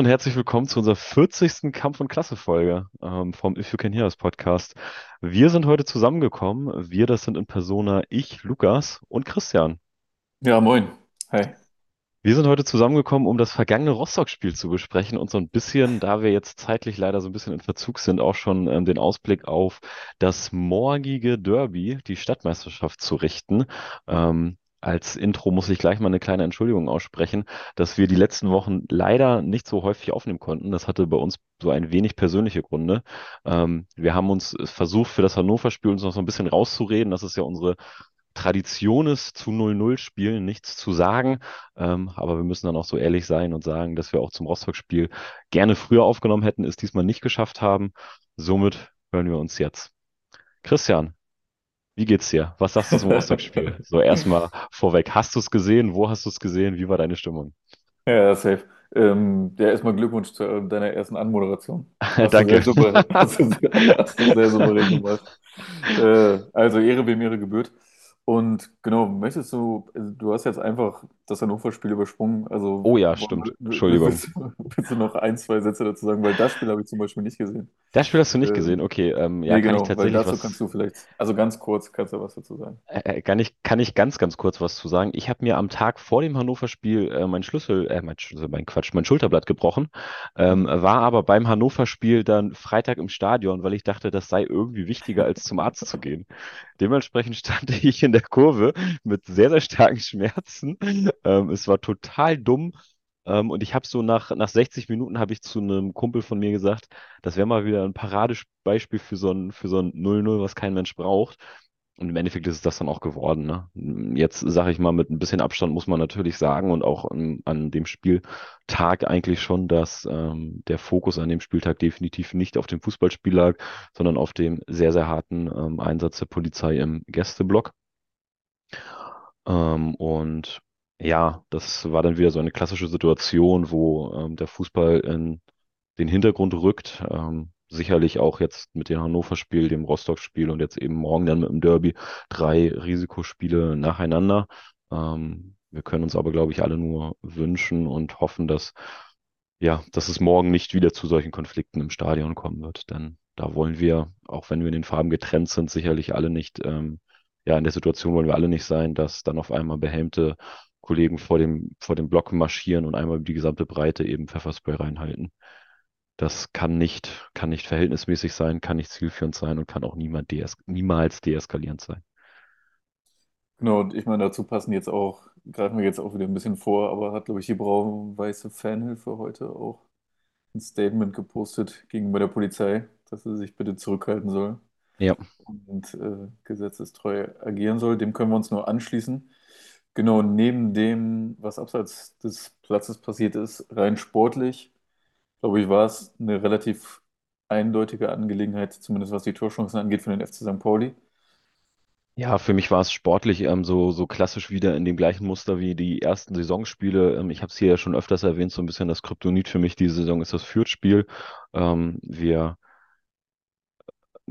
Und herzlich willkommen zu unserer 40. Kampf- und Klasse-Folge ähm, vom If You Can Hear Us Podcast. Wir sind heute zusammengekommen. Wir, das sind in Persona ich, Lukas und Christian. Ja, moin. Hi. Wir sind heute zusammengekommen, um das vergangene Rostock-Spiel zu besprechen und so ein bisschen, da wir jetzt zeitlich leider so ein bisschen in Verzug sind, auch schon ähm, den Ausblick auf das morgige Derby, die Stadtmeisterschaft zu richten. Ähm, als Intro muss ich gleich mal eine kleine Entschuldigung aussprechen, dass wir die letzten Wochen leider nicht so häufig aufnehmen konnten. Das hatte bei uns so ein wenig persönliche Gründe. Ähm, wir haben uns versucht, für das Hannover-Spiel uns noch so ein bisschen rauszureden. Das ist ja unsere Tradition ist, zu 0-0 spielen nichts zu sagen. Ähm, aber wir müssen dann auch so ehrlich sein und sagen, dass wir auch zum Rostock-Spiel gerne früher aufgenommen hätten, es diesmal nicht geschafft haben. Somit hören wir uns jetzt. Christian, wie geht's dir? Was sagst du zum Rostock-Spiel? So erstmal vorweg. Hast du es gesehen? Wo hast du es gesehen? Wie war deine Stimmung? Ja, safe. Ähm, ja, erstmal Glückwunsch zu äh, deiner ersten Anmoderation. Hast du Danke. sehr souverän, hast du, hast du sehr souverän gemacht. Äh, also Ehre wem Ehre gebührt. Und genau, möchtest du, also du hast jetzt einfach das Hannover-Spiel übersprungen, also Oh ja, stimmt. Entschuldigung. willst, willst du noch ein, zwei Sätze dazu sagen, weil das Spiel habe ich zum Beispiel nicht gesehen. Das Spiel hast du nicht gesehen. Ähm, Okay, ähm, ja, nee, kann ich genau, weil tatsächlich dazu kannst was du vielleicht, also ganz kurz kannst du was dazu sagen. Äh, äh, kann ich, kann ich ganz, ganz kurz was zu sagen? Ich habe mir am Tag vor dem Hannover-Spiel äh, mein Schlüssel, äh, mein Schlüssel, mein Quatsch, mein Schulterblatt gebrochen, ähm, war aber beim Hannover-Spiel dann Freitag im Stadion, weil ich dachte, das sei irgendwie wichtiger, als zum Arzt zu gehen. Dementsprechend stand ich in der Kurve mit sehr, sehr starken Schmerzen. Ähm, es war total dumm. Ähm, und ich habe so nach, nach 60 Minuten habe ich zu einem Kumpel von mir gesagt, das wäre mal wieder ein Paradebeispiel für so ein, für so ein 0-0, was kein Mensch braucht. Und im Endeffekt ist es das dann auch geworden. Ne? Jetzt sage ich mal, mit ein bisschen Abstand muss man natürlich sagen und auch an, an dem Spieltag eigentlich schon, dass ähm, der Fokus an dem Spieltag definitiv nicht auf dem Fußballspiel lag, sondern auf dem sehr, sehr harten ähm, Einsatz der Polizei im Gästeblock. Ähm, und ja, das war dann wieder so eine klassische Situation, wo ähm, der Fußball in den Hintergrund rückt. Ähm, sicherlich auch jetzt mit dem Hannover-Spiel, dem Rostock-Spiel und jetzt eben morgen dann mit dem Derby drei Risikospiele nacheinander. Ähm, wir können uns aber, glaube ich, alle nur wünschen und hoffen, dass, ja, dass es morgen nicht wieder zu solchen Konflikten im Stadion kommen wird. Denn da wollen wir, auch wenn wir in den Farben getrennt sind, sicherlich alle nicht, ähm, ja, in der Situation wollen wir alle nicht sein, dass dann auf einmal behelmte Kollegen vor dem, vor dem Block marschieren und einmal über die gesamte Breite eben Pfefferspray reinhalten. Das kann nicht, kann nicht verhältnismäßig sein, kann nicht zielführend sein und kann auch niemand dees niemals deeskalierend sein. Genau, und ich meine, dazu passen jetzt auch, greifen wir jetzt auch wieder ein bisschen vor, aber hat, glaube ich, die Blau-Weiße Fanhilfe heute auch ein Statement gepostet gegenüber der Polizei, dass sie sich bitte zurückhalten soll Ja, und äh, gesetzestreu agieren soll. Dem können wir uns nur anschließen. Genau, neben dem, was abseits des Platzes passiert ist, rein sportlich, glaube ich, war es eine relativ eindeutige Angelegenheit, zumindest was die Torchancen angeht, für den FC St. Pauli. ja, für mich war es sportlich ähm, so, so klassisch wieder in dem gleichen Muster wie die ersten Saisonspiele. Ähm, ich habe es hier ja schon öfters erwähnt, so ein bisschen das Kryptonit für mich diese Saison ist das Fürth-Spiel. Ähm, wir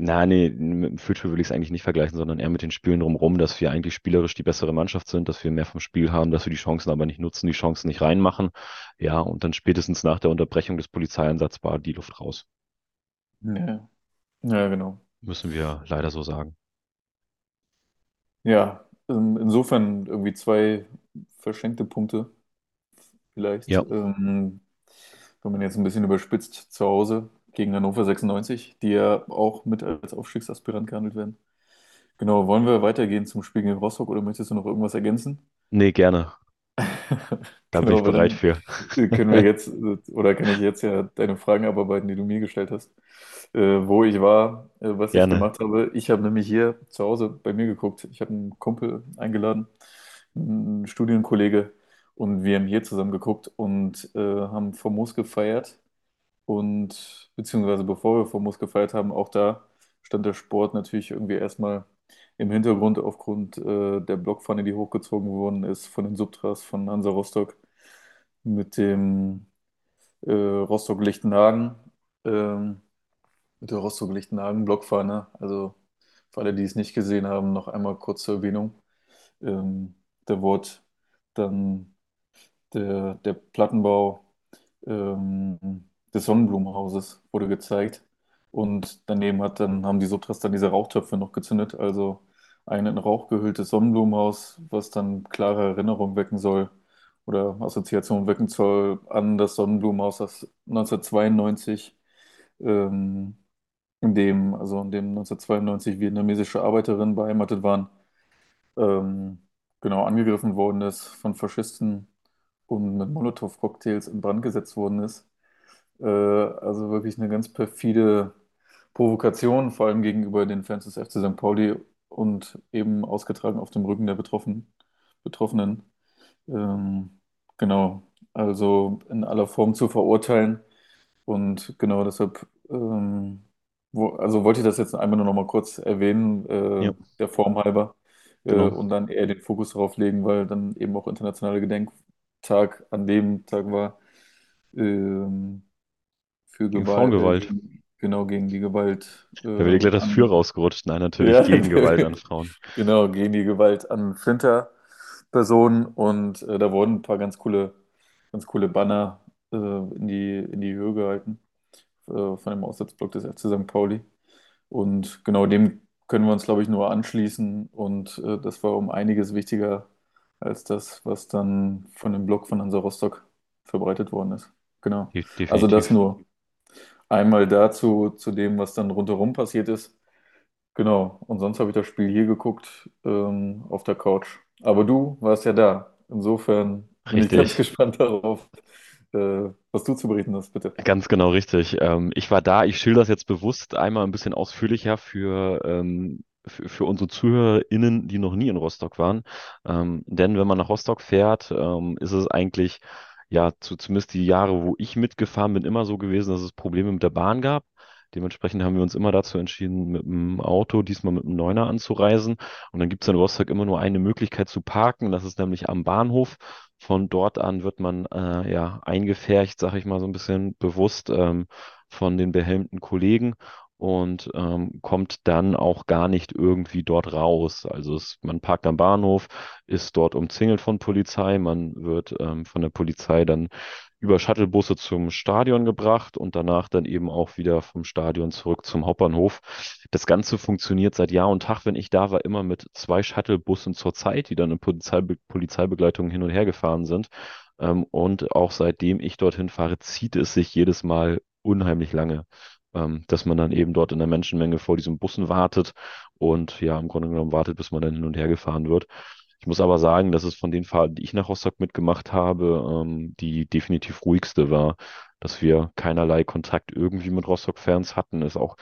Na, nee, mit dem Future will ich es eigentlich nicht vergleichen, sondern eher mit den Spielen drumherum, dass wir eigentlich spielerisch die bessere Mannschaft sind, dass wir mehr vom Spiel haben, dass wir die Chancen aber nicht nutzen, die Chancen nicht reinmachen. Ja, und dann spätestens nach der Unterbrechung des Polizeieinsatzes war die Luft raus. Ja, ja, genau. Müssen wir leider so sagen. Ja, ähm, insofern irgendwie zwei verschenkte Punkte vielleicht. Ja, Ähm, wenn man jetzt ein bisschen überspitzt zu Hause gegen Hannover 96, die ja auch mit als Aufstiegsaspirant gehandelt werden. Genau, wollen wir weitergehen zum Spiel gegen Rostock oder möchtest du noch irgendwas ergänzen? nee, gerne. Da bin ich Genau, weil bereit für. können wir jetzt, oder kann ich jetzt ja deine Fragen abarbeiten, die du mir gestellt hast, äh, wo ich war, äh, was ich Gerne. gemacht habe. Ich habe nämlich hier zu Hause bei mir geguckt. Ich habe einen Kumpel eingeladen, einen Studienkollege, und wir haben hier zusammen geguckt und äh, haben Famos gefeiert. Und beziehungsweise bevor wir Famos gefeiert haben, auch da stand der Sport natürlich irgendwie erstmal im Hintergrund aufgrund äh, der Blockpfanne, die hochgezogen worden ist von den Subtras von Hansa Rostock mit dem äh, Rostock-Lichtenhagen, ähm, mit der Rostock-Lichtenhagen-Blockfahne. Also für alle, die es nicht gesehen haben, noch einmal kurz zur Erwähnung. Ähm, da wurde dann der, der Plattenbau ähm, des Sonnenblumenhauses wurde gezeigt. Und daneben hat dann, haben die Sutras dann diese Rauchtöpfe noch gezündet. Also ein in Rauch gehülltes Sonnenblumenhaus, was dann klare Erinnerung wecken soll oder Assoziation wecken soll an das Sonnenblumenhaus, das 1992, ähm, in dem, also in dem 1992 vietnamesische Arbeiterinnen beheimatet waren, ähm, genau angegriffen worden ist von Faschisten und mit Molotow-Cocktails in Brand gesetzt worden ist. Äh, also wirklich eine ganz perfide Provokation, vor allem gegenüber den Fans des FC St. Pauli und eben ausgetragen auf dem Rücken der Betroffenen. Betroffenen. Ähm, genau, also in aller Form zu verurteilen. Und genau deshalb, ähm, wo, also wollte ich das jetzt einmal nur noch mal kurz erwähnen, äh, Ja, der Form halber, äh, genau. und dann eher den Fokus darauf legen, weil dann eben auch Internationaler Gedenktag an dem Tag war, ähm, für Gegen Gewalt, äh, Frauengewalt. gegen, genau gegen die Gewalt äh, Da wird gleich das Für rausgerutscht. Nein, natürlich ja, gegen Gewalt an Frauen. genau, gegen die Gewalt an Flinter-Personen und äh, da wurden ein paar ganz coole, ganz coole Banner äh, in die, in die Höhe gehalten äh, von dem Aussatzblock des FC St. Pauli. Und genau dem können wir uns, glaube ich, nur anschließen. Und äh, das war um einiges wichtiger als das, was dann von dem Blog von Hansa Rostock verbreitet worden ist. Genau. De Also das definitiv. nur einmal dazu, zu dem, was dann rundherum passiert ist. Genau. Und sonst habe ich das Spiel hier geguckt, ähm, auf der Couch. Aber du warst ja da. Insofern bin ich ganz gespannt darauf, äh, was du zu berichten hast, bitte. Ganz genau richtig. Ähm, ich war da, ich schilder das jetzt bewusst einmal ein bisschen ausführlicher für, ähm, für, für unsere ZuhörerInnen, die noch nie in Rostock waren. Ähm, denn wenn man nach Rostock fährt, ähm, ist es eigentlich, ja, zu, zumindest die Jahre, wo ich mitgefahren bin, immer so gewesen, dass es Probleme mit der Bahn gab. Dementsprechend haben wir uns immer dazu entschieden, mit dem Auto, diesmal mit dem Neuner anzureisen. Und dann gibt es in Rostock immer nur eine Möglichkeit zu parken, das ist nämlich am Bahnhof. Von dort an wird man äh, ja eingefärcht, sag ich mal so ein bisschen bewusst ähm, von den behelmten Kollegen und ähm, kommt dann auch gar nicht irgendwie dort raus. Also es, man parkt am Bahnhof, ist dort umzingelt von Polizei, man wird ähm, von der Polizei dann über Shuttlebusse zum Stadion gebracht und danach dann eben auch wieder vom Stadion zurück zum Hauptbahnhof. Das Ganze funktioniert seit Jahr und Tag, wenn ich da war, immer mit zwei Shuttlebussen zur Zeit, die dann in Polizeibe Polizeibegleitung hin und her gefahren sind. Ähm, und auch seitdem ich dorthin fahre, zieht es sich jedes Mal unheimlich lange, ähm, dass man dann eben dort in der Menschenmenge vor diesen Bussen wartet und ja, im Grunde genommen wartet, bis man dann hin und her gefahren wird. Ich muss aber sagen, dass es von den Fahrten, die ich nach Rostock mitgemacht habe, ähm, die definitiv ruhigste war, dass wir keinerlei Kontakt irgendwie mit Rostock-Fans hatten, ist auch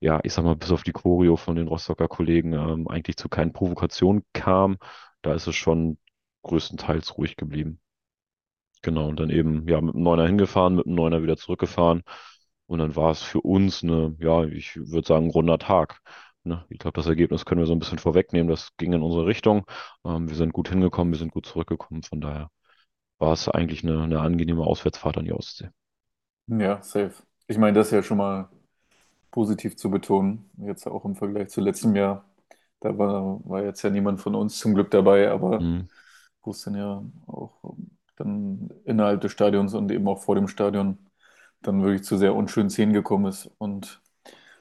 ja, ich sag mal, bis auf die Choreo von den Rostocker Kollegen ähm, eigentlich zu keinen Provokationen kam. Da ist es schon größtenteils ruhig geblieben. Genau, und dann eben, ja, mit dem Neuner hingefahren, mit dem Neuner wieder zurückgefahren. Und dann war es für uns eine, ja, ich würde sagen, ein runder Tag. Ne? Ich glaube, das Ergebnis können wir so ein bisschen vorwegnehmen. Das ging in unsere Richtung. Ähm, wir sind gut hingekommen, wir sind gut zurückgekommen. Von daher war es eigentlich eine, eine angenehme Auswärtsfahrt an die Ostsee. Ja, safe. Ich meine, das ist ja schon mal positiv zu betonen. Jetzt auch im Vergleich zu letztem Jahr. Da war, war jetzt ja niemand von uns zum Glück dabei, aber Mhm, wo es dann ja auch dann innerhalb des Stadions und eben auch vor dem Stadion dann wirklich zu sehr unschönen Szenen gekommen ist. Und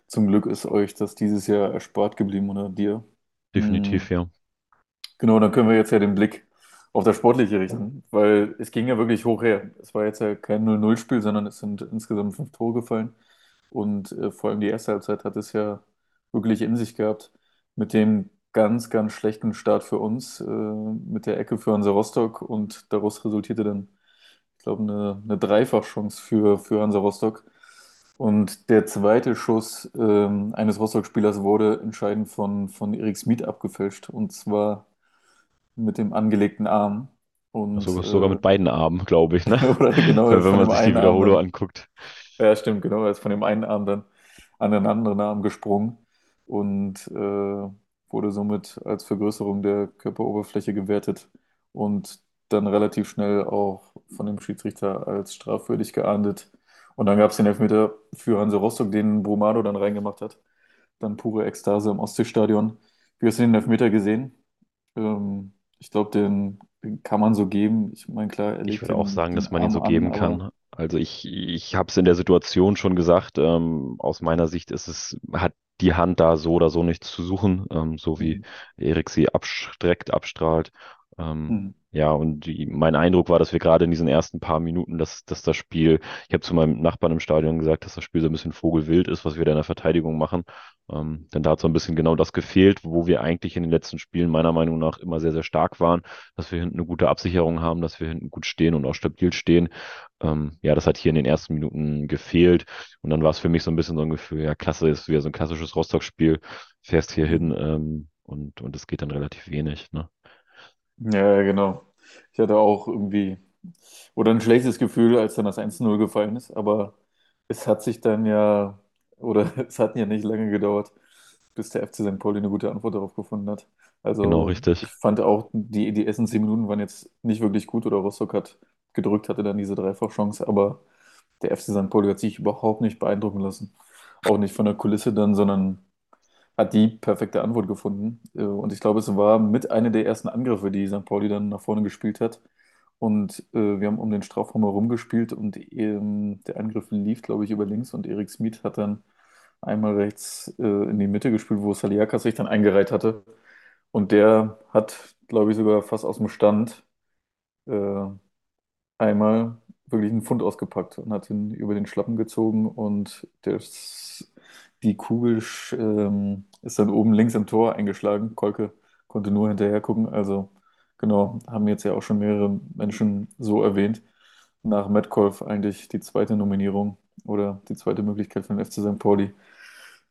zum Glück ist euch das dieses Jahr erspart geblieben oder dir. definitiv, Hm, ja. Genau, dann können wir jetzt ja den Blick auf das Sportliche richten, weil es ging ja wirklich hoch her. Es war jetzt ja kein 0-0-Spiel, sondern es sind insgesamt fünf Tore gefallen. Und äh, vor allem die erste Halbzeit hat es ja wirklich in sich gehabt. Mit dem ganz, ganz schlechten Start für uns, äh, mit der Ecke für Hansa Rostock. Und daraus resultierte dann, glaube, eine, eine Dreifachchance für, für Hansa Rostock. Und der zweite Schuss ähm, eines Rostock-Spielers wurde entscheidend von, von Erik Smith abgefälscht. Und zwar mit dem angelegten Arm. Und Sogar, sogar äh, mit beiden Armen, glaube ich, ne? genau, Wenn man sich die Arm Wiederholung dann anguckt. ja, stimmt, genau. Er ist von dem einen Arm dann an den anderen Arm gesprungen und äh, wurde somit als Vergrößerung der Körperoberfläche gewertet und dann relativ schnell auch von dem Schiedsrichter als strafwürdig geahndet. Und dann gab es den Elfmeter für Hansa Rostock, den Brumado dann reingemacht hat. Dann pure Ekstase im Ostseestadion. Wie hast du den Elfmeter gesehen? Ähm, ich glaube, den, den kann man so geben. Ich meine, klar, er Ich würde auch sagen, dass man ihn so an, geben aber kann. Also ich, ich habe es in der Situation schon gesagt, ähm, aus meiner Sicht ist es, hat die Hand da so oder so nichts zu suchen, ähm, so wie Mhm. Erik sie abstreckt, abstrahlt. Ähm, Mhm. Ja, und die, mein Eindruck war, dass wir gerade in diesen ersten paar Minuten, dass, dass das Spiel, ich habe zu meinem Nachbarn im Stadion gesagt, dass das Spiel so ein bisschen vogelwild ist, was wir da in der Verteidigung machen. Ähm, denn da hat so ein bisschen genau das gefehlt, wo wir eigentlich in den letzten Spielen meiner Meinung nach immer sehr, sehr stark waren, dass wir hinten eine gute Absicherung haben, dass wir hinten gut stehen und auch stabil stehen. Ähm, ja, das hat hier in den ersten Minuten gefehlt. Und dann war es für mich so ein bisschen so ein Gefühl, ja, klasse, ist wieder so ein klassisches Rostock-Spiel, fährst hier hin, ähm, und, und es geht dann relativ wenig, ne? Ja, genau. Ich hatte auch irgendwie, oder ein schlechtes Gefühl, als dann das 1-0 gefallen ist, aber es hat sich dann ja, oder es hat ja nicht lange gedauert, bis der FC St. Pauli eine gute Antwort darauf gefunden hat. Genau, Also richtig. ich fand auch, die, die ersten zehn Minuten waren jetzt nicht wirklich gut oder Rostock hat gedrückt, hatte dann diese Dreifachchance, aber der FC St. Pauli hat sich überhaupt nicht beeindrucken lassen. Auch nicht von der Kulisse dann, sondern hat die perfekte Antwort gefunden. Äh, Und ich glaube, es war mit einer der ersten Angriffe, die St. Pauli dann nach vorne gespielt hat. Und äh, wir haben um den Strafraum herum gespielt und ähm, der Angriff lief, glaube ich, über links und Erik Smith hat dann einmal rechts äh, in die Mitte gespielt, wo Saliakas sich dann eingereiht hatte. Und der hat, glaube ich, sogar fast aus dem Stand äh, einmal wirklich einen Pfund ausgepackt und hat ihn über den Schlappen gezogen und das, die Kugel ähm, ist dann oben links im Tor eingeschlagen. Kolke konnte nur hinterher gucken. Also genau, haben jetzt ja auch schon mehrere Menschen so erwähnt. Nach Metcalf eigentlich die zweite Nominierung oder die zweite Möglichkeit für den FC St. Pauli.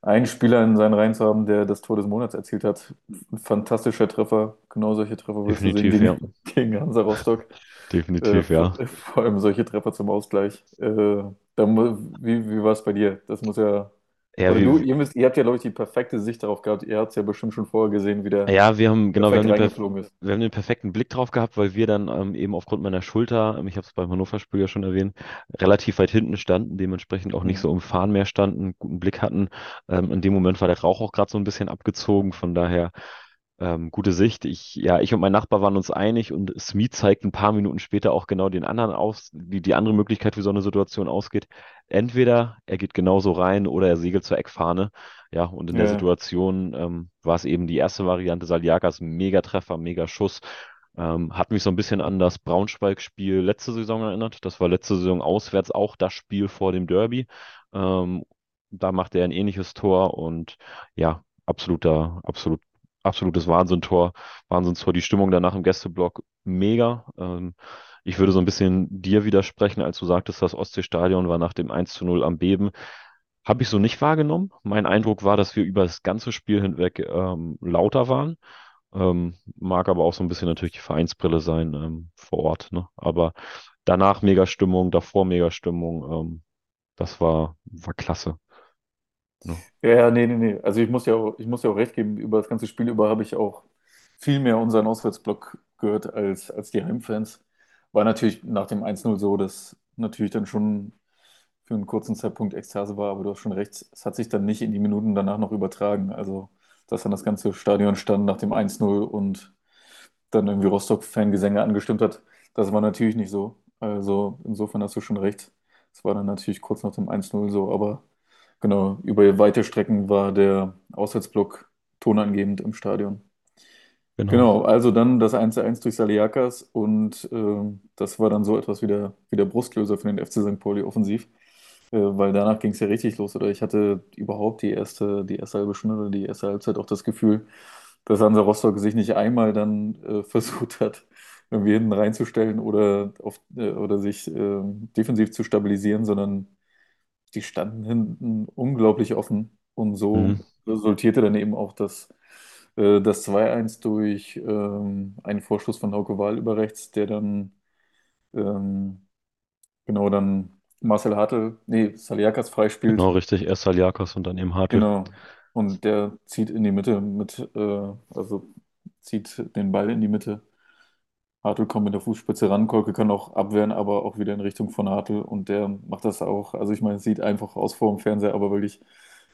Einen Spieler in seinen Reihen zu haben, der das Tor des Monats erzielt hat. Ein fantastischer Treffer. Genau solche Treffer willst du sehen gegen, ja. gegen Hansa Rostock. Äh, Definitiv, vor, ja. vor allem solche Treffer zum Ausgleich. Äh, da, wie wie war es bei dir? Das muss ja. Ja, Oder du, ihr müsst, ihr habt ja, glaube ich, die perfekte Sicht darauf gehabt. Ihr habt es ja bestimmt schon vorher gesehen, wie der Ja, wir haben, genau, wir haben den, perf reingeflogen ist. wir haben den perfekten Blick drauf gehabt, weil wir dann ähm, eben aufgrund meiner Schulter, ähm, ich habe es beim Hannover-Spiel ja schon erwähnt, relativ weit hinten standen, dementsprechend auch nicht Mhm. so im Fahren mehr standen, guten Blick hatten. Ähm, in dem Moment war der Rauch auch gerade so ein bisschen abgezogen, von daher ähm, gute Sicht. Ich, ja, ich und mein Nachbar waren uns einig und Smith zeigt ein paar Minuten später auch genau den anderen aus, wie die andere Möglichkeit, wie so eine Situation ausgeht. Entweder er geht genauso rein oder er segelt zur Eckfahne. Ja, und in der Ja, Situation ähm, war es eben die erste Variante, Saliakas, Mega-Treffer, Mega-Schuss. Ähm, hat mich so ein bisschen an das Braunschweig-Spiel letzte Saison erinnert. Das war letzte Saison auswärts auch das Spiel vor dem Derby. Ähm, da machte er ein ähnliches Tor und ja, absoluter, absolut, absolutes Wahnsinntor, Wahnsinnstor. Die Stimmung danach im Gästeblock mega. Ähm, ich würde so ein bisschen dir widersprechen, als du sagtest, das Ostseestadion war nach dem 1 zu 0 am Beben. Habe ich so nicht wahrgenommen. Mein Eindruck war, dass wir über das ganze Spiel hinweg ähm, lauter waren. Ähm, mag aber auch so ein bisschen natürlich die Vereinsbrille sein ähm, vor Ort. Ne? Aber danach mega Stimmung, davor mega Stimmung. Ähm, das war, war klasse. Ne? ja, nee, nee, nee. Also ich muss ja auch, ich muss ja auch recht geben, über das ganze Spiel über habe ich auch viel mehr unseren Auswärtsblock gehört als, als die Heimfans. War natürlich nach dem 1-0 so, dass natürlich dann schon für einen kurzen Zeitpunkt Ekstase war, aber du hast schon recht, es hat sich dann nicht in die Minuten danach noch übertragen. Also, dass dann das ganze Stadion stand nach dem 1-0 und dann irgendwie Rostock-Fangesänge angestimmt hat, das war natürlich nicht so. Also, insofern hast du schon recht. Es war dann natürlich kurz nach dem 1-0 so, aber genau, über weite Strecken war der Auswärtsblock tonangebend im Stadion. Genau. Genau, also dann das 1-1 durch Saliakas und ähm, das war dann so etwas wie der, wie der Brustlöser für den FC St. Pauli offensiv. Äh, weil danach ging es ja richtig los. Oder ich hatte überhaupt die erste, die erste halbe Stunde oder die erste Halbzeit auch das Gefühl, dass Hansa Rostock sich nicht einmal dann äh, versucht hat, irgendwie hinten reinzustellen oder, auf, äh, oder sich ähm, defensiv zu stabilisieren, sondern die standen hinten unglaublich offen. Und Mhm. so resultierte dann eben auch das, äh, das 2-1 durch ähm, einen Vorschuss von Hauke Wahl über rechts, der dann ähm, Genau, dann Marcel Hartl, nee, Saliakas Genau, freispielt. richtig. Erst Saliakas und dann eben Hartl. Genau. Und der zieht in die Mitte mit, äh, also zieht den Ball in die Mitte. Hartl kommt mit der Fußspitze ran, Kolke kann auch abwehren, aber auch wieder in Richtung von Hartl und der macht das auch. Also ich meine, es sieht einfach aus vor dem Fernseher, aber wirklich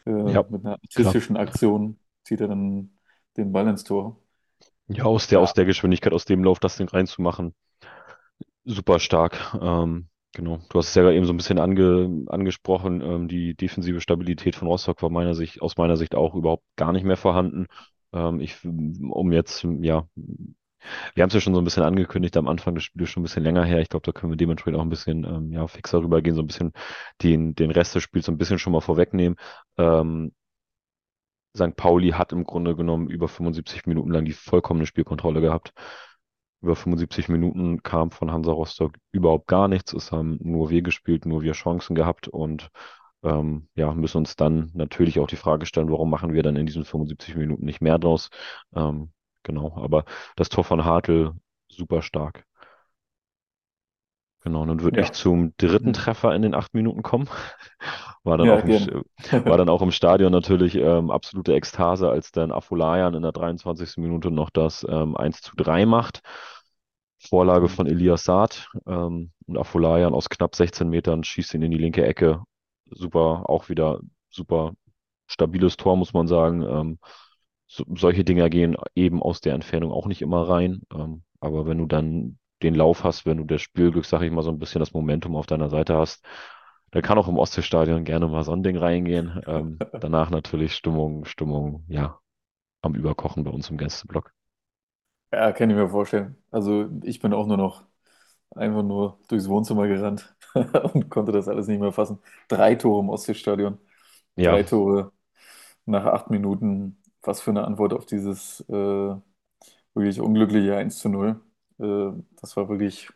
äh, Ja, mit einer klar. artistischen Aktion zieht er dann den Ball ins Tor. Ja, aus der, Ja, aus der Geschwindigkeit, aus dem Lauf, das Ding reinzumachen. Super stark. Ähm, Genau. Du hast es ja eben so ein bisschen ange, angesprochen. Ähm, die defensive Stabilität von Rostock war meiner Sicht, aus meiner Sicht auch überhaupt gar nicht mehr vorhanden. Ähm, ich, um jetzt, ja, wir haben es ja schon so ein bisschen angekündigt am Anfang des Spiels, schon ein bisschen länger her. Ich glaube, da können wir dementsprechend auch ein bisschen ähm, ja, fixer rübergehen, so ein bisschen den, den Rest des Spiels so ein bisschen schon mal vorwegnehmen. Ähm, St. Pauli hat im Grunde genommen über 75 Minuten lang die vollkommene Spielkontrolle gehabt. Über 75 Minuten kam von Hansa Rostock überhaupt gar nichts. Es haben nur wir gespielt, nur wir Chancen gehabt und ähm, ja, müssen uns dann natürlich auch die Frage stellen, warum machen wir dann in diesen 75 Minuten nicht mehr draus? Ähm, genau, aber das Tor von Hartl super stark. Genau, nun würde ich Ja. zum dritten Mhm. Treffer in den acht Minuten kommen. War dann Ja, auch im, war dann auch im Stadion natürlich ähm, absolute Ekstase, als dann Afolayan in der 23. Minute noch das ähm, 1 zu 3 macht. Vorlage von Elias Saad ähm, und Afolayan aus knapp 16 Metern schießt ihn in die linke Ecke. Super, auch wieder super stabiles Tor, muss man sagen. Ähm, so, solche Dinger gehen eben aus der Entfernung auch nicht immer rein. Ähm, aber wenn du dann den Lauf hast, wenn du das Spielglück, sag ich mal, so ein bisschen das Momentum auf deiner Seite hast, dann kann auch im Ostseestadion gerne mal so ein Ding reingehen. Ähm, danach natürlich Stimmung, Stimmung, ja, am Überkochen bei uns im Gästeblock. Ja, kann ich mir vorstellen. Also ich bin auch nur noch einfach nur durchs Wohnzimmer gerannt und konnte das alles nicht mehr fassen. Drei Tore im Ostseestadion, Ja, drei Tore nach acht Minuten. Was für eine Antwort auf dieses äh, wirklich unglückliche 1 zu 0. Äh, das war wirklich,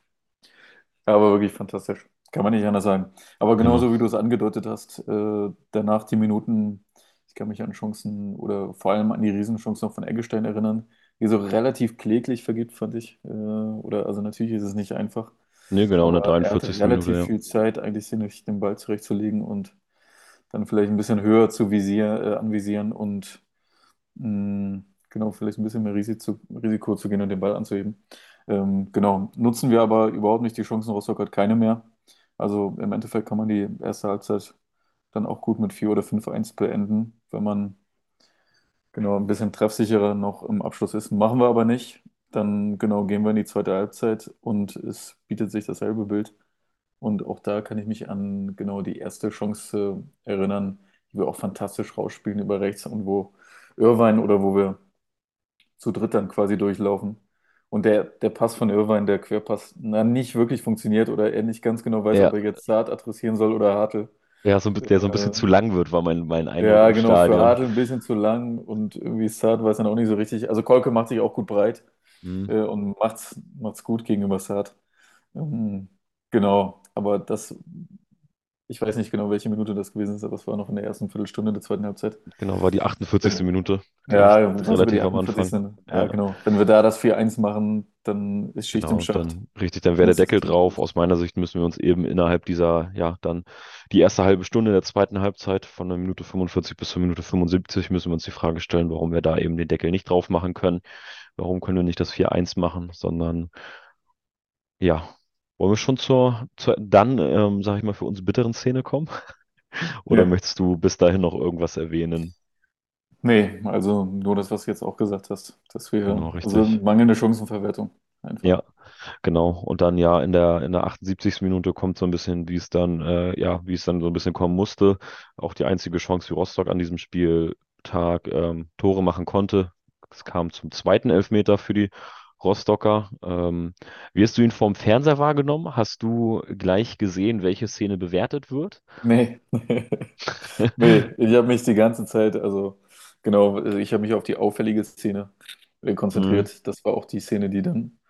ja, war wirklich fantastisch. Kann man nicht anders sagen. Aber genau. genauso wie du es angedeutet hast, äh, danach die Minuten, ich kann mich an Chancen oder vor allem an die Riesenchance noch von Eggestein erinnern, die so relativ kläglich vergibt, fand ich. Äh, oder also natürlich ist es nicht einfach, Nee, genau, in der aber er hatte 43. Minute, relativ ja. viel Zeit, eigentlich sich den Ball zurechtzulegen und dann vielleicht ein bisschen höher zu visier, äh, anvisieren und mh, genau, vielleicht ein bisschen mehr Risiko, Risiko zu gehen und den Ball anzuheben. Ähm, genau, nutzen wir aber überhaupt nicht die Chancen. Rostock hat keine mehr. Also im Endeffekt kann man die erste Halbzeit dann auch gut mit 4 oder 5-1 beenden, wenn man genau ein bisschen treffsicherer noch im Abschluss ist. Machen wir aber nicht. Dann genau gehen wir in die zweite Halbzeit und es bietet sich dasselbe Bild. Und auch da kann ich mich an genau die erste Chance erinnern, die wir auch fantastisch rausspielen über rechts und wo Irvine oder wo wir zu dritt dann quasi durchlaufen. Und der, der Pass von Irvine, der Querpass, na, nicht wirklich funktioniert oder er nicht ganz genau weiß, ob Ja, er jetzt Saad adressieren soll oder Hartl. ja, so, ein bi- der so ein bisschen Äh, zu lang wird, war mein, mein Eindruck ja, im genau, für Stadion. Hartl ein bisschen zu lang und irgendwie Saad weiß dann auch nicht so richtig. Also Kolke macht sich auch gut breit Hm. äh, und macht's, macht's gut gegenüber Saad. Ähm, genau, aber das, ich weiß nicht genau, welche Minute das gewesen ist, aber es war noch in der ersten Viertelstunde der zweiten Halbzeit. Genau, war die 48. Minute, Ja, relativ am 48 Anfang. sind. Ja, Ja, genau. Wenn wir da das 4-1 machen, dann ist Schicht im genau, Schacht. dann richtig, dann wäre der Deckel drauf. Aus meiner Sicht müssen wir uns eben innerhalb dieser, ja, dann die erste halbe Stunde der zweiten Halbzeit von der Minute 45 bis zur Minute 75 müssen wir uns die Frage stellen, warum wir da eben den Deckel nicht drauf machen können. Warum können wir nicht das 4-1 machen, sondern ja, wollen wir schon zur, zur dann, ähm, sag ich mal, für uns bitteren Szene kommen? Oder Ja. möchtest du bis dahin noch irgendwas erwähnen? Nee, also nur das, was du jetzt auch gesagt hast, dass wir, Genau, also mangelnde Chancenverwertung einfach. Ja, genau. Und dann ja in der in der 78. Minute kommt so ein bisschen, wie es dann äh, ja, wie es dann so ein bisschen kommen musste. Auch die einzige Chance, wie Rostock an diesem Spieltag ähm, Tore machen konnte. Es kam zum zweiten Elfmeter für die Rostocker. Ähm, wie hast du ihn vom Fernseher wahrgenommen? Hast du gleich gesehen, welche Szene bewertet wird? Nee. Nee, ich habe mich die ganze Zeit, also genau, ich habe mich auf die auffällige Szene äh, Mhm. konzentriert. Das war auch die Szene, die dann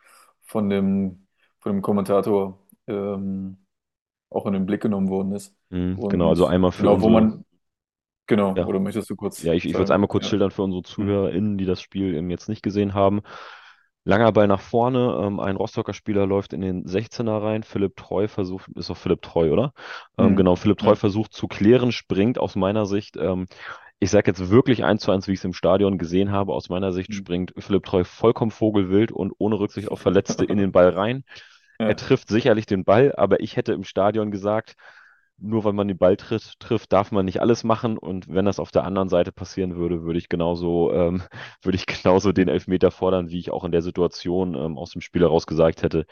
von dem, von dem Kommentator ähm, auch in den Blick genommen worden ist. Mhm. Genau, also einmal für genau, wo unsere, man, genau, ja, oder möchtest du kurz Ja, ich, ich würde es einmal kurz Ja. schildern für unsere Hm. ZuhörerInnen, die das Spiel eben jetzt nicht gesehen haben. Langer Ball nach vorne, ähm, ein Rostocker Spieler läuft in den 16er rein. Philipp Treu versucht, ist doch Philipp Treu, oder? Ähm, Hm. genau, Philipp Treu Ja. versucht zu klären, springt aus meiner Sicht, ähm, ich sage jetzt wirklich eins zu eins, wie ich es im Stadion gesehen habe, aus meiner Sicht Hm. springt Philipp Treu vollkommen vogelwild und ohne Rücksicht auf Verletzte in den Ball rein. Er Ja. trifft sicherlich den Ball, aber ich hätte im Stadion gesagt, nur weil man den Ball tritt, trifft, darf man nicht alles machen. Und wenn das auf der anderen Seite passieren würde, würde ich genauso, ähm, würde ich genauso den. Elfmeter fordern, wie ich auch in der Situation ähm, aus dem Spiel heraus gesagt hätte.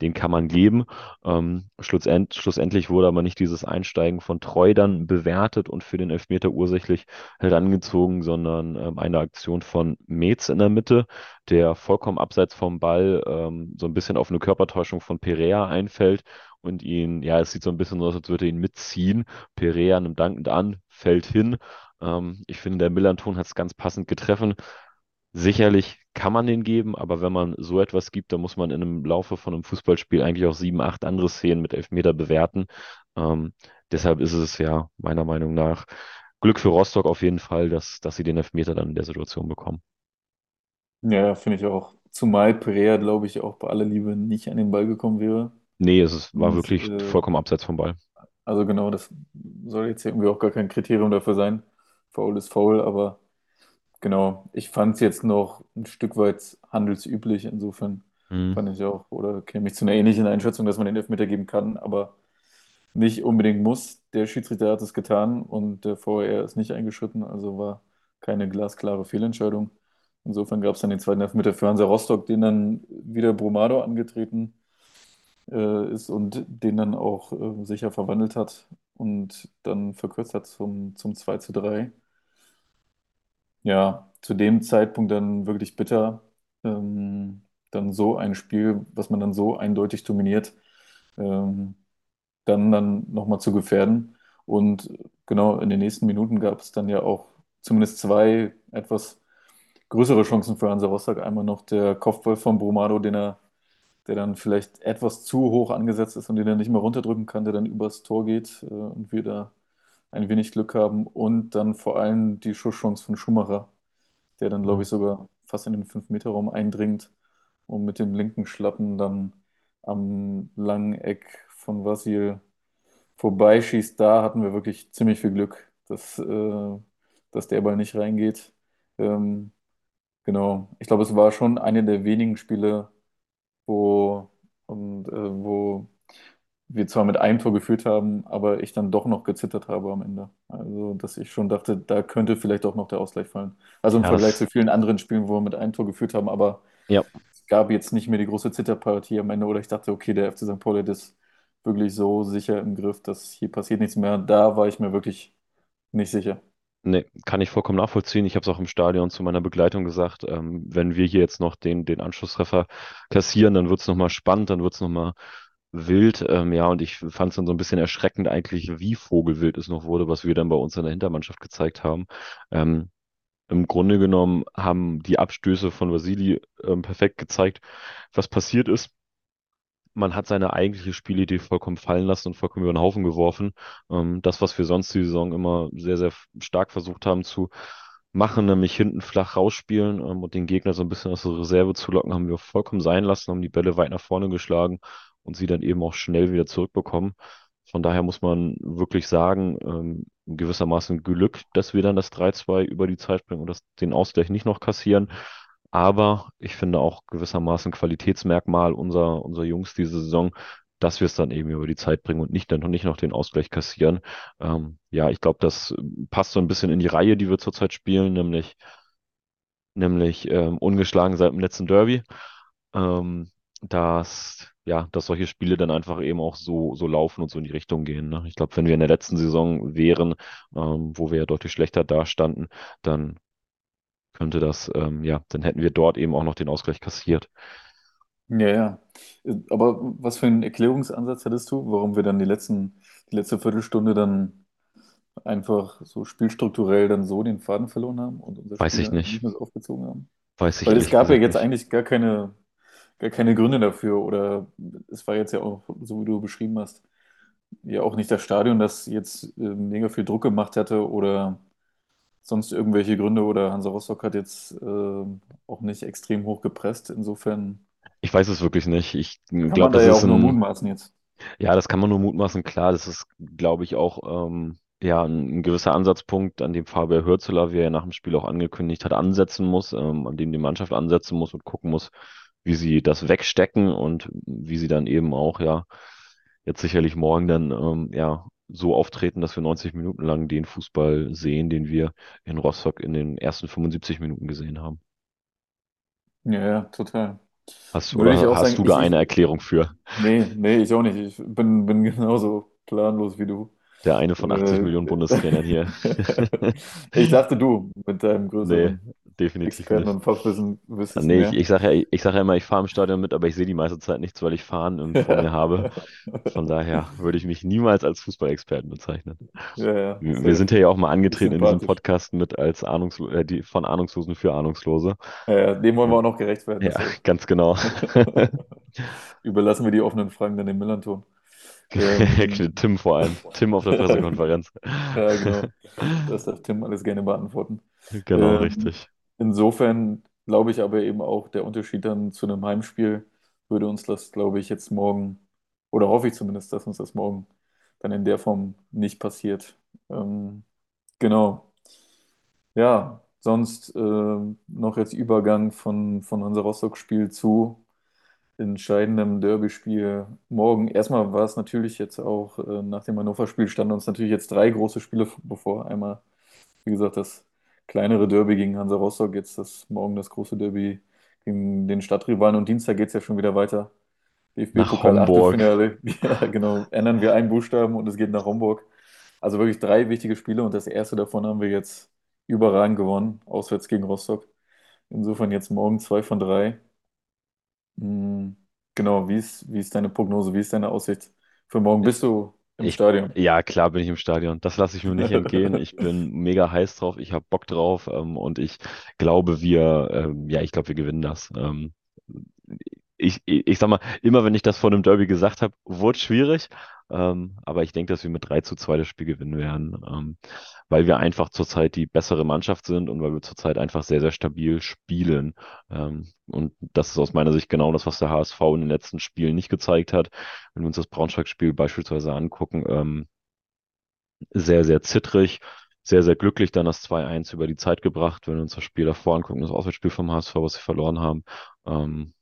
Den kann man geben. Ähm, schlussend, schlussendlich wurde aber nicht dieses Einsteigen von Treu dann bewertet und für den Elfmeter ursächlich herangezogen, sondern ähm, eine Aktion von Metz in der Mitte, der vollkommen abseits vom Ball ähm, so ein bisschen auf eine Körpertäuschung von Perea einfällt und ihn, ja, es sieht so ein bisschen so aus, als würde er ihn mitziehen. Perea nimmt dankend an, fällt hin. Ähm, ich finde, der Millanton hat es ganz passend getroffen. Sicherlich kann man den geben, aber wenn man so etwas gibt, dann muss man in einem Laufe von einem Fußballspiel eigentlich auch sieben, acht andere Szenen mit Elfmeter bewerten. Ähm, deshalb ist es ja meiner Meinung nach Glück für Rostock auf jeden Fall, dass, dass sie den Elfmeter dann in der Situation bekommen. Ja, finde ich auch. Zumal Perea, glaube ich, auch bei aller Liebe nicht an den Ball gekommen wäre. Nee, es ist, war Und wirklich äh, vollkommen abseits vom Ball. also genau, das soll jetzt irgendwie auch gar kein Kriterium dafür sein. Foul ist Foul, aber genau, ich fand es jetzt noch ein Stück weit handelsüblich. Insofern Mhm. fand ich auch, oder käme ich zu einer ähnlichen Einschätzung, dass man den Elfmeter geben kann, aber nicht unbedingt muss. Der Schiedsrichter hat es getan und der VAR ist nicht eingeschritten, also war keine glasklare Fehlentscheidung. Insofern gab es dann den zweiten Elfmeter für Hansa Rostock, den dann wieder Brumado angetreten äh, ist und den dann auch äh, sicher verwandelt hat und dann verkürzt hat zum, zum 2 zu 3. Ja, zu dem Zeitpunkt dann wirklich bitter. Ähm, dann so ein Spiel, was man dann so eindeutig dominiert, ähm, dann dann nochmal zu gefährden. Und genau in den nächsten Minuten gab es dann ja auch zumindest zwei etwas größere Chancen für Hansa Rostock. Einmal noch der Kopfball von Brumado, den er, der dann vielleicht etwas zu hoch angesetzt ist und den er nicht mehr runterdrücken kann, der dann übers Tor geht äh, und wir da ein wenig Glück haben. Und dann vor allem die Schusschance von Schumacher, der dann, glaube ich, sogar fast in den fünf meter raum eindringt und mit dem linken Schlappen dann am langen Eck von Vasil vorbeischießt. Da hatten wir wirklich ziemlich viel Glück, dass, äh, dass der Ball nicht reingeht. Ähm, genau. Ich glaube, es war schon eine der wenigen Spiele, wo, und, äh, wo wir zwar mit einem Tor geführt haben, aber ich dann doch noch gezittert habe am Ende. Also, dass ich schon dachte, da könnte vielleicht auch noch der Ausgleich fallen. Also im Ja, Vergleich zu vielen anderen Spielen, wo wir mit einem Tor geführt haben, aber ja, es gab jetzt nicht mehr die große Zitterpartie am Ende oder ich dachte, okay, der FC St. Pauli hat das wirklich so sicher im Griff, dass hier passiert nichts mehr. Da war ich mir wirklich nicht sicher. nee, kann ich vollkommen nachvollziehen. Ich habe es auch im Stadion zu meiner Begleitung gesagt. Ähm, wenn wir hier jetzt noch den, den Anschlusstreffer kassieren, dann wird es nochmal spannend, dann wird es nochmal wild. Ähm, ja, und ich fand es dann so ein bisschen erschreckend eigentlich, wie vogelwild es noch wurde, was wir dann bei uns in der Hintermannschaft gezeigt haben. Ähm, Im Grunde genommen haben die Abstöße von Vasili ähm, perfekt gezeigt, was passiert ist. Man hat seine eigentliche Spielidee vollkommen fallen lassen und vollkommen über den Haufen geworfen. Ähm, das, was wir sonst die Saison immer sehr, sehr stark versucht haben zu machen, nämlich hinten flach rausspielen ähm, und den Gegner so ein bisschen aus der Reserve zu locken, haben wir vollkommen sein lassen, haben die Bälle weit nach vorne geschlagen und sie dann eben auch schnell wieder zurückbekommen. Von daher muss man wirklich sagen, ähm, gewissermaßen Glück, dass wir dann das 3-2 über die Zeit bringen und das, den Ausgleich nicht noch kassieren. Aber ich finde auch gewissermaßen Qualitätsmerkmal unserer, unserer Jungs diese Saison, dass wir es dann eben über die Zeit bringen und nicht dann noch nicht noch den Ausgleich kassieren. Ähm, ja, ich glaube, das passt so ein bisschen in die Reihe, die wir zurzeit spielen, nämlich, nämlich ähm, ungeschlagen seit dem letzten Derby. Ähm, dass, ja, dass solche Spiele dann einfach eben auch so, so laufen und so in die Richtung gehen. Ne? Ich glaube, wenn wir in der letzten Saison wären, ähm, wo wir ja deutlich schlechter dastanden, dann könnte das, ähm, ja, dann hätten wir dort eben auch noch den Ausgleich kassiert. Ja, ja. Äh, Aber was für einen Erklärungsansatz hattest du, warum wir dann die letzten, die letzte Viertelstunde dann einfach so spielstrukturell dann so den Faden verloren haben und unser Weiß Spiel ich nicht nicht. mehr so aufgezogen haben? Weiß ich Weil es gab ja jetzt nicht. eigentlich gar keine, gar keine Gründe dafür oder es war jetzt ja auch, so wie du beschrieben hast, ja auch nicht das Stadion, das jetzt äh, mega viel Druck gemacht hatte oder sonst irgendwelche Gründe oder Hansa Rostock hat jetzt äh, auch nicht extrem hoch gepresst. Insofern Ich weiß es wirklich nicht. Ich kann man glaube, da das ja ist auch nur ein, mutmaßen jetzt. ja, das kann man nur mutmaßen. Klar, das ist, glaube ich, auch ähm, ja, ein, ein gewisser Ansatzpunkt, an dem Fabian Hürzeler, wie er ja nach dem Spiel auch angekündigt hat, ansetzen muss, ähm, an dem die Mannschaft ansetzen muss und gucken muss, wie sie das wegstecken und wie sie dann eben auch, ja, jetzt sicherlich morgen dann, ähm, ja, so auftreten, dass wir 90 Minuten lang den Fußball sehen, den wir in Rostock in den ersten 75 Minuten gesehen haben. Ja, ja, total. Hast, auch hast sagen, du da ich, eine Erklärung für? nee, nee, ich auch nicht. Ich bin, bin genauso planlos wie du. Der eine von 80 Äh, Millionen Bundestrainern hier. ich dachte, du mit deinem Nee, größeren definitiv Experten- nicht. und Fachwissen wüsstest Nee, ich, mehr. ich sage ja, ich sag ja immer, ich fahre im Stadion mit, aber ich sehe die meiste Zeit nichts, weil ich Fahren ähm, vor mir habe. Von daher würde ich mich niemals als Fußballexperten bezeichnen. Ja, ja, Wir wir sind ja auch mal angetreten in diesem. Podcast mit als Ahnungslo äh, die, von Ahnungslosen für Ahnungslose. Ja, dem wollen wir Und, auch noch gerecht werden, ja, deshalb. ganz genau. Überlassen wir die offenen Fragen dann dem Millanton. Ähm, Tim vor allem. Tim auf der Pressekonferenz. ja, genau. Das darf Tim alles gerne beantworten. Genau, Ähm, richtig. Insofern glaube ich aber eben auch, der Unterschied dann zu einem Heimspiel würde uns das, glaube ich, jetzt morgen, oder hoffe ich zumindest, dass uns das morgen dann in der Form nicht passiert. Ähm, genau. Ja, sonst ähm, noch jetzt Übergang von, von Hansa Rostock-Spiel zu entscheidendem Derby-Spiel morgen. Erstmal war es natürlich jetzt auch äh, nach dem Hannover-Spiel standen uns natürlich jetzt drei große Spiele bevor. Einmal, wie gesagt, das kleinere Derby gegen Hansa Rostock, jetzt das morgen das große Derby gegen den Stadtrivalen und Dienstag geht es ja schon wieder weiter. DFB-Pokal. Achtelfinale. Ja, genau. Ändern wir einen Buchstaben und es geht nach Homburg. Also wirklich drei wichtige Spiele und das erste davon haben wir jetzt überragend gewonnen, auswärts gegen Rostock. Insofern jetzt morgen zwei von drei. Hm, Genau, wie ist, wie ist deine Prognose, wie ist deine Aussicht für morgen? Bist du im Ich, Stadion? ja, klar bin ich im Stadion. Das lasse ich mir nicht entgehen. Ich bin mega heiß drauf. Ich habe Bock drauf. Ähm, und ich glaube, wir, ähm, ja, ich glaube, wir gewinnen das. Ähm, ich, ich, sag mal, immer wenn ich das vor einem Derby gesagt habe, wurde es schwierig. Ähm, aber ich denke, dass wir mit 3 zu 2 das Spiel gewinnen werden, ähm, weil wir einfach zurzeit die bessere Mannschaft sind und weil wir zurzeit einfach sehr, sehr stabil spielen. Ähm, und das ist aus meiner Sicht genau das, was der HSV in den letzten Spielen nicht gezeigt hat. Wenn wir uns das Braunschweig-Spiel beispielsweise angucken, ähm, sehr, sehr zittrig, sehr, sehr glücklich dann das 2-1 über die Zeit gebracht. Wenn wir uns das Spiel davor angucken, das Auswärtsspiel vom HSV, was sie verloren haben, ähm,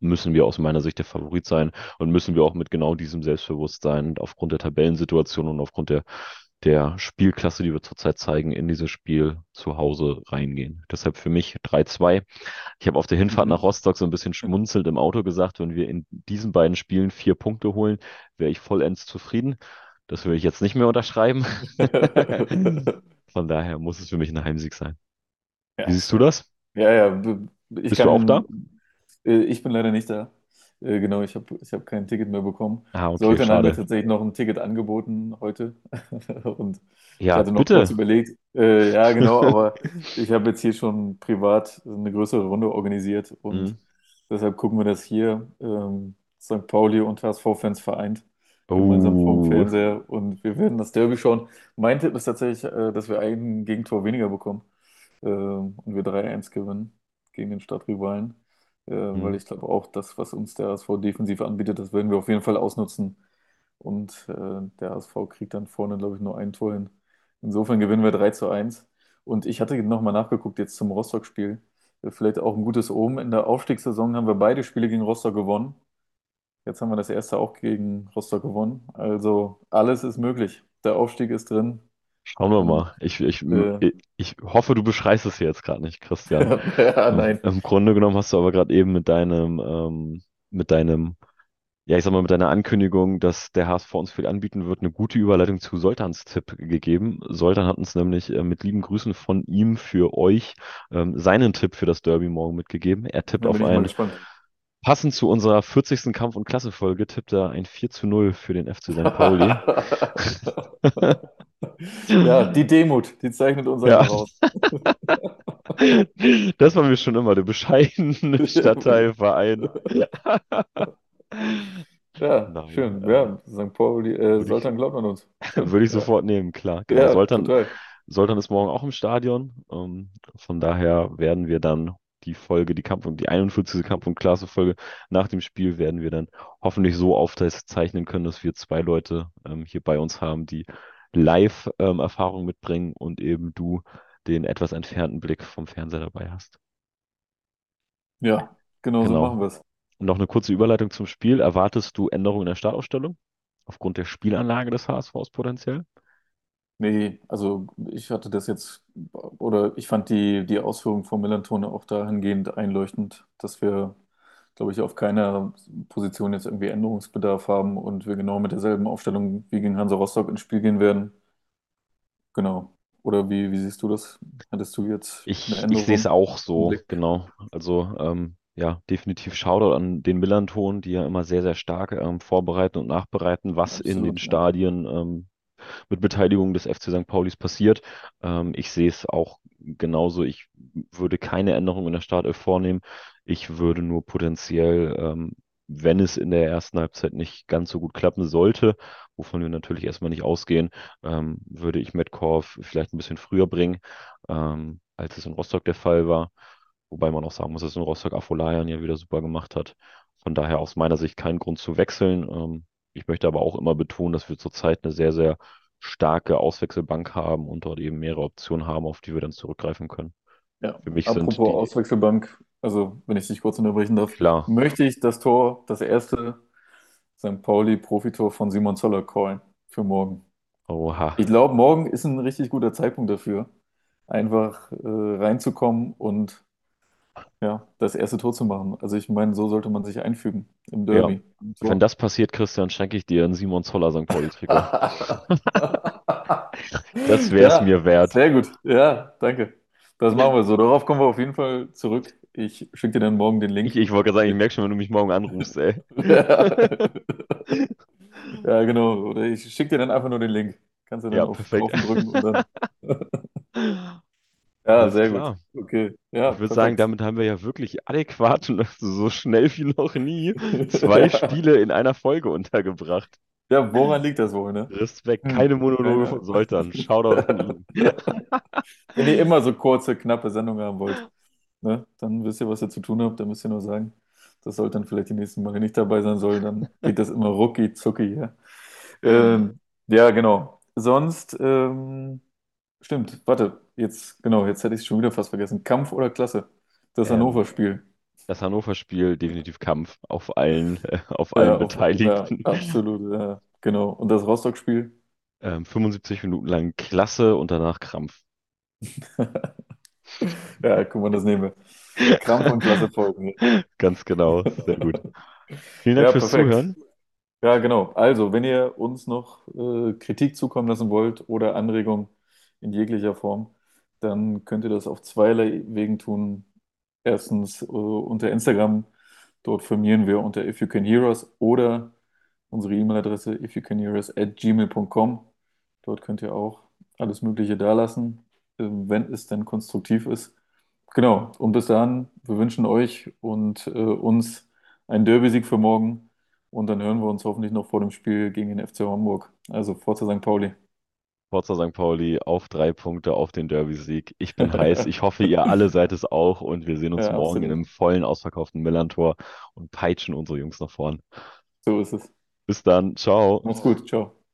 müssen wir aus meiner Sicht der Favorit sein und müssen wir auch mit genau diesem Selbstbewusstsein und aufgrund der Tabellensituation und aufgrund der, der Spielklasse, die wir zurzeit zeigen, in dieses Spiel zu Hause reingehen. Deshalb für mich 3-2. Ich habe auf der Hinfahrt nach Mhm. Rostock so ein bisschen schmunzelnd im Auto gesagt, wenn wir in diesen beiden Spielen vier Punkte holen, wäre ich vollends zufrieden. Das will ich jetzt nicht mehr unterschreiben. Von daher muss es für mich ein Heimsieg sein. Wie Ja, siehst du das? ja, ja. Ich Bist du auch da? Äh, ich bin leider nicht da. Äh, Genau, ich habe ich hab kein Ticket mehr bekommen. Ah, okay, mir schade. tatsächlich noch ein Ticket angeboten heute. Und ich Ja, hatte noch kurz bitte. überlegt, äh, ja, genau, aber ich habe jetzt hier schon privat eine größere Runde organisiert und Mhm. deshalb gucken wir das hier. Ähm, St. Pauli und HSV-Fans vereint. gemeinsam vorm Oh. Fernseher und wir werden das Derby schauen. Mein Tipp ist tatsächlich, äh, dass wir ein Gegentor weniger bekommen ähm, und wir 3-1 gewinnen gegen den Stadtrivalen, äh, weil Mhm. ich glaube auch, das, was uns der HSV defensiv anbietet, das werden wir auf jeden Fall ausnutzen und äh, der HSV kriegt dann vorne, glaube ich, nur ein Tor hin. Insofern gewinnen wir 3 zu 1 und ich hatte nochmal nachgeguckt jetzt zum Rostock-Spiel. Äh, Vielleicht auch ein gutes Omen. In der Aufstiegssaison haben wir beide Spiele gegen Rostock gewonnen. Jetzt haben wir das erste auch gegen Rostock gewonnen. Also alles ist möglich. Der Aufstieg ist drin. Schauen wir Und mal. Ich, ich, äh, ich hoffe, du beschreist es hier jetzt gerade nicht, Christian. ja, Ähm, nein. Im Grunde genommen hast du aber gerade eben mit deinem, ähm, mit deinem, ja, ich sag mal, mit deiner Ankündigung, dass der HSV uns viel anbieten wird, eine gute Überleitung zu Soltans Tipp gegeben. Soltan hat uns nämlich äh, mit lieben Grüßen von ihm für euch ähm, seinen Tipp für das Derby morgen mitgegeben. Er tippt Dann auf ein. Passend zu unserer 40. Kampf- und Klassefolge, tippt er ein 4 zu 0 für den FC St. Pauli. Ja, die Demut, die zeichnet uns Ja, aus. das war mir schon immer der bescheidene Stadtteilverein. Ja, Nein, schön. ähm, Ja, St. Pauli, äh, Soltan glaubt an uns. Würde ich Ja, sofort nehmen, klar. Genau, ja, Soltan. Soltan ist morgen auch im Stadion. Ähm, von daher werden wir dann die Folge, die Kampf- und die 41. Kampf- und Klasse-Folge nach dem Spiel werden wir dann hoffentlich so aufzeichnen können, dass wir zwei Leute ähm, hier bei uns haben, die Live-Erfahrung mitbringen und eben du den etwas entfernten Blick vom Fernseher dabei hast. Ja, genau so Genau. machen wir es. Noch eine kurze Überleitung zum Spiel. Erwartest du Änderungen in der Startaufstellung? Aufgrund der Spielanlage des HSVs potenziell? Nee, also ich hatte das jetzt, oder ich fand die, die Ausführung von Melantone auch dahingehend einleuchtend, dass wir glaube ich, auf keiner Position jetzt irgendwie Änderungsbedarf haben und wir genau mit derselben Aufstellung wie gegen Hansa Rostock ins Spiel gehen werden. Genau. Oder wie, wie siehst du das? Hattest du jetzt eine Ich, ich sehe es Änderung auch so, genau. Also ähm, ja, definitiv Shoutout an den Millanton, die ja immer sehr, sehr stark ähm, vorbereiten und nachbereiten, was in den Absolut, ja. Stadien ähm, mit Beteiligung des FC St. Paulis passiert. Ähm, ich sehe es auch genauso. Ich würde keine Änderung in der Startelf vornehmen. Ich würde nur potenziell, ähm, wenn es in der ersten Halbzeit nicht ganz so gut klappen sollte, wovon wir natürlich erstmal nicht ausgehen, ähm, würde ich Metcalf vielleicht ein bisschen früher bringen, ähm, als es in Rostock der Fall war. Wobei man auch sagen muss, dass in Rostock Afolayan ja wieder super gemacht hat. Von daher aus meiner Sicht kein Grund zu wechseln. Ich möchte aber auch immer betonen, dass wir zurzeit eine sehr, sehr starke Auswechselbank haben und dort eben mehrere Optionen haben, auf die wir dann zurückgreifen können. Ja, Für mich sind apropos die, Auswechselbank, also wenn ich dich kurz unterbrechen darf, klar, möchte ich das Tor, das erste St. Pauli-Profitor von Simon Zoller callen für morgen. oha, Ich glaube, morgen ist ein richtig guter Zeitpunkt dafür, einfach äh, reinzukommen und ja, das erste Tor zu machen. Also ich meine, so sollte man sich einfügen im ja. Derby. Im Wenn das passiert, Christian, schenke ich dir ein Simon Zoller St. Pauli-Trikot. Das wäre es Ja, mir wert. sehr gut. Ja, danke. Das machen wir so. Darauf kommen wir auf jeden Fall zurück. Ich schicke dir dann morgen den Ich, Link. ich wollte gerade sagen, ich merke schon, wenn du mich morgen anrufst, ey. Ja. Ja, genau. Oder ich schicke dir dann einfach nur den Link. Kannst du dann Ja, auf perfekt. kaufen drücken und dann. Ja, Alles sehr gut. klar. Okay. Ja, Ich würde sagen, damit haben wir ja wirklich adäquat und so schnell wie noch nie zwei Spiele in einer Folge untergebracht. Ja, woran liegt das wohl, ne? Respekt, Hm, keine Monologe von Soltan. Shoutout an ihn. Wenn ihr immer so kurze, knappe Sendungen haben wollt, ne, dann wisst ihr, was ihr zu tun habt. Dann müsst ihr nur sagen, das sollte dann vielleicht die nächsten Male nicht dabei sein soll. Dann geht das immer rucki zucki, ja. Ähm, ja, genau. Sonst, ähm, stimmt, warte, jetzt, genau, jetzt hätte ich es schon wieder fast vergessen. Kampf oder Klasse? Das Ähm, Hannover-Spiel. das Hannover-Spiel, definitiv Kampf auf allen, äh, auf Ja, allen auf, ja, Beteiligten. absolut, ja, genau. Und das Rostock-Spiel? Ähm, 75 Minuten lang Klasse und danach Krampf. Ja, guck mal, das nehmen wir. Krampf und Klasse folgen. Ganz genau, sehr gut. Vielen Dank Ja, fürs perfekt. Zuhören. Ja, genau. Also, wenn ihr uns noch äh, Kritik zukommen lassen wollt oder Anregungen in jeglicher Form, dann könnt ihr das auf zweierlei Wegen tun. Erstens äh, unter Instagram, dort firmieren wir unter If You Can Hear Us oder unsere E-Mail-Adresse ifyoucanhearus at gmail.com. Dort könnt ihr auch alles Mögliche dalassen, äh, wenn es denn konstruktiv ist. Genau. Und bis dahin, wir wünschen euch und äh, uns einen Derby-Sieg für morgen. Und dann hören wir uns hoffentlich noch vor dem Spiel gegen den FC Hamburg. Also Forza St. Pauli. Forza St. Pauli auf drei Punkte auf den Derby-Sieg. Ich bin heiß. Ich hoffe, ihr alle seid es auch. Und wir sehen uns Ja, morgen in absolut. einem vollen, ausverkauften Millantor und peitschen unsere Jungs nach vorn. So ist es. Bis dann. Ciao. Macht's gut. Ciao.